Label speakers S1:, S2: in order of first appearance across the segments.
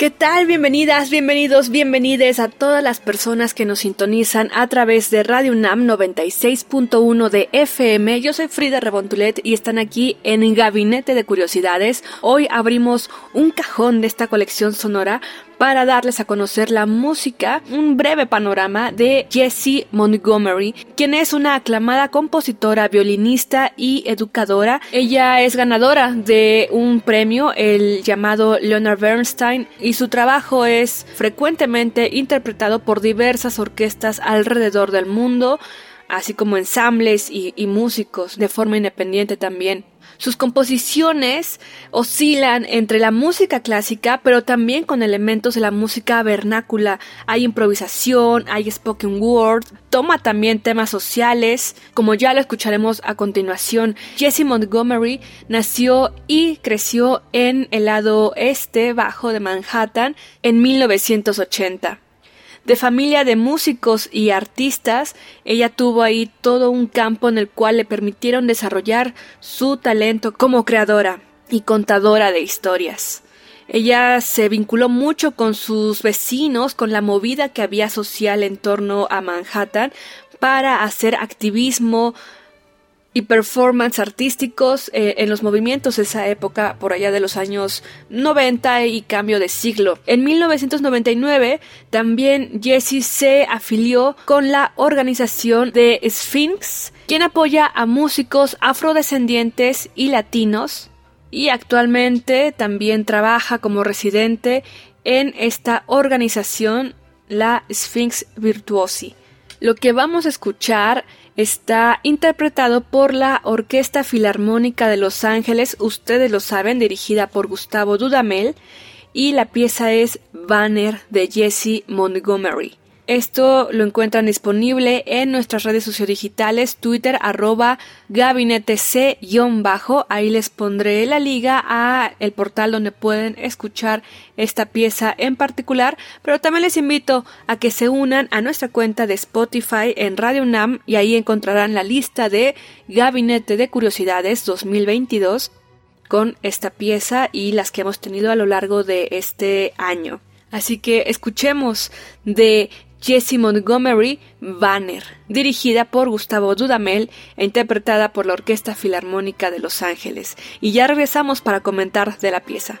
S1: ¿Qué tal? Bienvenidas, bienvenidos, bienvenides a todas las personas que nos sintonizan a través de Radio UNAM 96.1 de FM. Yo soy Frida Rebontulet y están aquí en Gabinete de Curiosidades. Hoy abrimos un cajón de esta colección sonora para darles a conocer la música, un breve panorama de Jessie Montgomery, quien es una aclamada compositora, violinista y educadora. Ella es ganadora de un premio, el llamado Leonard Bernstein, y su trabajo es frecuentemente interpretado por diversas orquestas alrededor del mundo así como ensambles y, y, músicos de forma independiente también. Sus composiciones oscilan entre la música clásica, pero también con elementos de la música vernácula. Hay improvisación, hay spoken word, toma también temas sociales, como ya lo escucharemos a continuación. Jessie Montgomery nació y creció en el lado este bajo de Manhattan en 1980 de familia de músicos y artistas, ella tuvo ahí todo un campo en el cual le permitieron desarrollar su talento como creadora y contadora de historias. Ella se vinculó mucho con sus vecinos, con la movida que había social en torno a Manhattan, para hacer activismo, y performance artísticos eh, en los movimientos de esa época, por allá de los años 90 y cambio de siglo. En 1999 también Jessie se afilió con la organización de Sphinx, quien apoya a músicos afrodescendientes y latinos y actualmente también trabaja como residente en esta organización, la Sphinx Virtuosi. Lo que vamos a escuchar está interpretado por la Orquesta Filarmónica de Los Ángeles, ustedes lo saben, dirigida por Gustavo Dudamel, y la pieza es Banner de Jesse Montgomery. Esto lo encuentran disponible en nuestras redes sociodigitales, Twitter, arroba gabinete C-bajo. Ahí les pondré la liga a el portal donde pueden escuchar esta pieza en particular, pero también les invito a que se unan a nuestra cuenta de Spotify en Radio UNAM y ahí encontrarán la lista de Gabinete de Curiosidades 2022 con esta pieza y las que hemos tenido a lo largo de este año. Así que escuchemos de Jessie Montgomery Banner, dirigida por Gustavo Dudamel e interpretada por la Orquesta Filarmónica de Los Ángeles. Y ya regresamos para comentar de la pieza.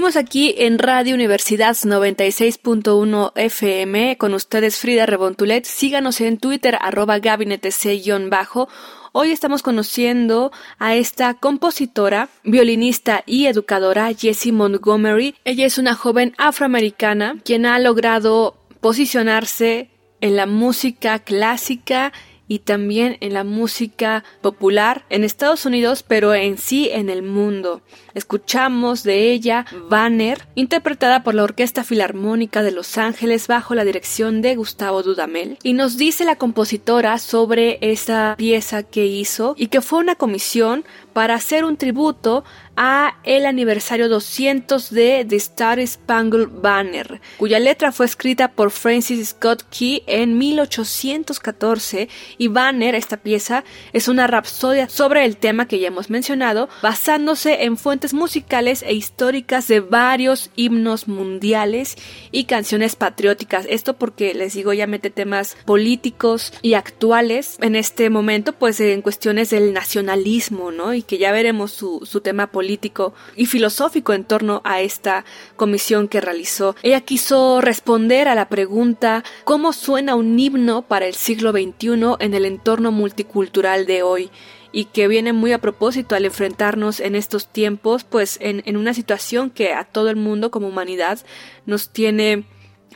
S1: Seguimos aquí en Radio Universidad 96.1 FM con ustedes Frida Rebontulet. Síganos en Twitter arroba gabinetec-bajo. Hoy estamos conociendo a esta compositora, violinista y educadora Jessie Montgomery. Ella es una joven afroamericana quien ha logrado posicionarse en la música clásica y también en la música popular en Estados Unidos, pero en sí en el mundo. Escuchamos de ella Banner, interpretada por la Orquesta Filarmónica de Los Ángeles bajo la dirección de Gustavo Dudamel, y nos dice la compositora sobre esa pieza que hizo y que fue una comisión para hacer un tributo a el aniversario 200 de The Star Spangled Banner, cuya letra fue escrita por Francis Scott Key en 1814 y Banner, esta pieza, es una rapsodia sobre el tema que ya hemos mencionado, basándose en fuentes musicales e históricas de varios himnos mundiales y canciones patrióticas. Esto porque les digo ya mete temas políticos y actuales en este momento, pues en cuestiones del nacionalismo, ¿no? Y que ya veremos su, su tema político y filosófico en torno a esta comisión que realizó. Ella quiso responder a la pregunta ¿cómo suena un himno para el siglo XXI en el entorno multicultural de hoy? Y que viene muy a propósito al enfrentarnos en estos tiempos, pues en, en una situación que a todo el mundo como humanidad nos tiene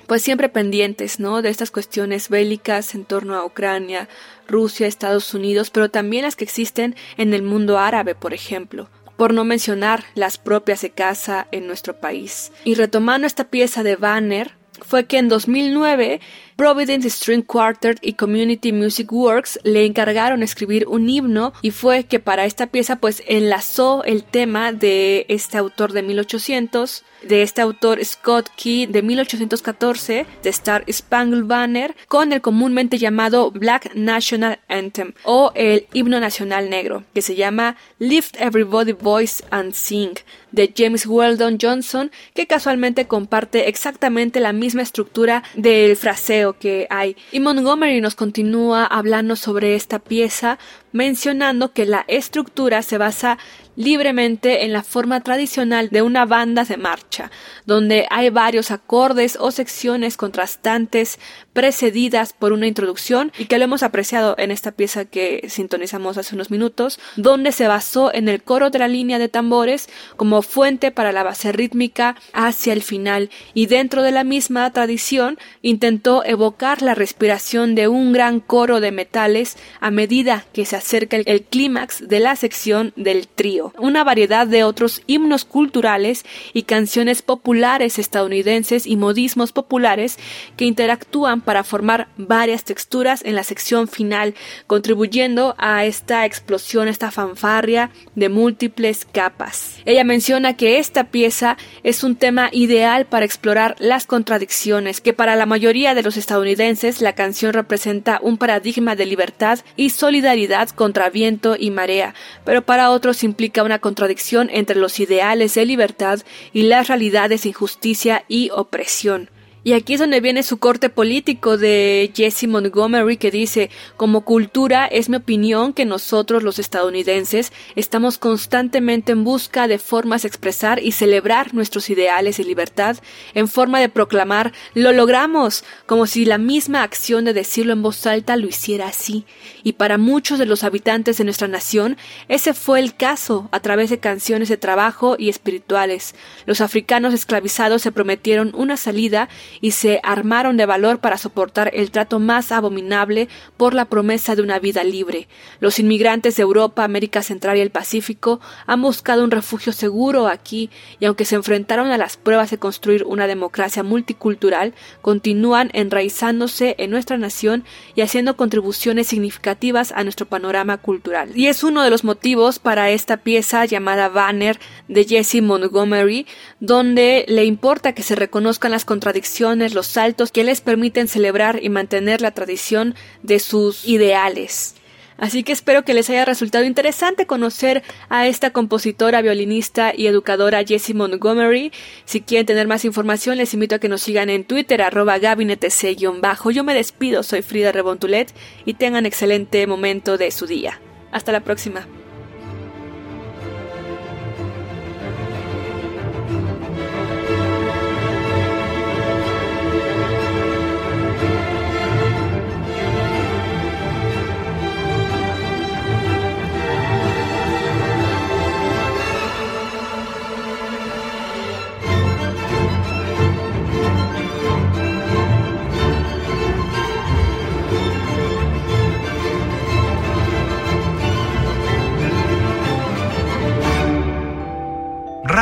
S1: pues siempre pendientes, ¿no? De estas cuestiones bélicas en torno a Ucrania, Rusia, Estados Unidos, pero también las que existen en el mundo árabe, por ejemplo por no mencionar las propias de casa en nuestro país. Y retomando esta pieza de Banner, fue que en 2009 Providence String Quartet y Community Music Works le encargaron escribir un himno y fue que para esta pieza pues enlazó el tema de este autor de 1800 de este autor Scott Key de 1814 de Star Spangled Banner con el comúnmente llamado Black National Anthem o el himno nacional negro que se llama Lift Everybody Voice and Sing de James Weldon Johnson que casualmente comparte exactamente la misma estructura del fraseo que hay. Y Montgomery nos continúa hablando sobre esta pieza, mencionando que la estructura se basa libremente en la forma tradicional de una banda de marcha, donde hay varios acordes o secciones contrastantes precedidas por una introducción y que lo hemos apreciado en esta pieza que sintonizamos hace unos minutos, donde se basó en el coro de la línea de tambores como fuente para la base rítmica hacia el final y dentro de la misma tradición intentó evocar la respiración de un gran coro de metales a medida que se acerca el, clímax de la sección del trío una variedad de otros himnos culturales y canciones populares estadounidenses y modismos populares que interactúan para formar varias texturas en la sección final, contribuyendo a esta explosión, esta fanfarria de múltiples capas. Ella menciona que esta pieza es un tema ideal para explorar las contradicciones, que para la mayoría de los estadounidenses la canción representa un paradigma de libertad y solidaridad contra viento y marea, pero para otros implica una contradicción entre los ideales de libertad y las realidades de injusticia y opresión. Y aquí es donde viene su corte político de Jesse Montgomery que dice, como cultura es mi opinión que nosotros los estadounidenses estamos constantemente en busca de formas de expresar y celebrar nuestros ideales de libertad en forma de proclamar lo logramos, como si la misma acción de decirlo en voz alta lo hiciera así. Y para muchos de los habitantes de nuestra nación, ese fue el caso a través de canciones de trabajo y espirituales. Los africanos esclavizados se prometieron una salida y se armaron de valor para soportar el trato más abominable por la promesa de una vida libre. Los inmigrantes de Europa, América Central y el Pacífico han buscado un refugio seguro aquí y aunque se enfrentaron a las pruebas de construir una democracia multicultural, continúan enraizándose en nuestra nación y haciendo contribuciones significativas a nuestro panorama cultural. Y es uno de los motivos para esta pieza llamada Banner de Jesse Montgomery, donde le importa que se reconozcan las contradicciones los saltos que les permiten celebrar y mantener la tradición de sus ideales. Así que espero que les haya resultado interesante conocer a esta compositora, violinista y educadora Jessie Montgomery. Si quieren tener más información, les invito a que nos sigan en Twitter, arroba gabinetec-bajo. Yo me despido, soy Frida Rebontulet y tengan excelente momento de su día. Hasta la próxima.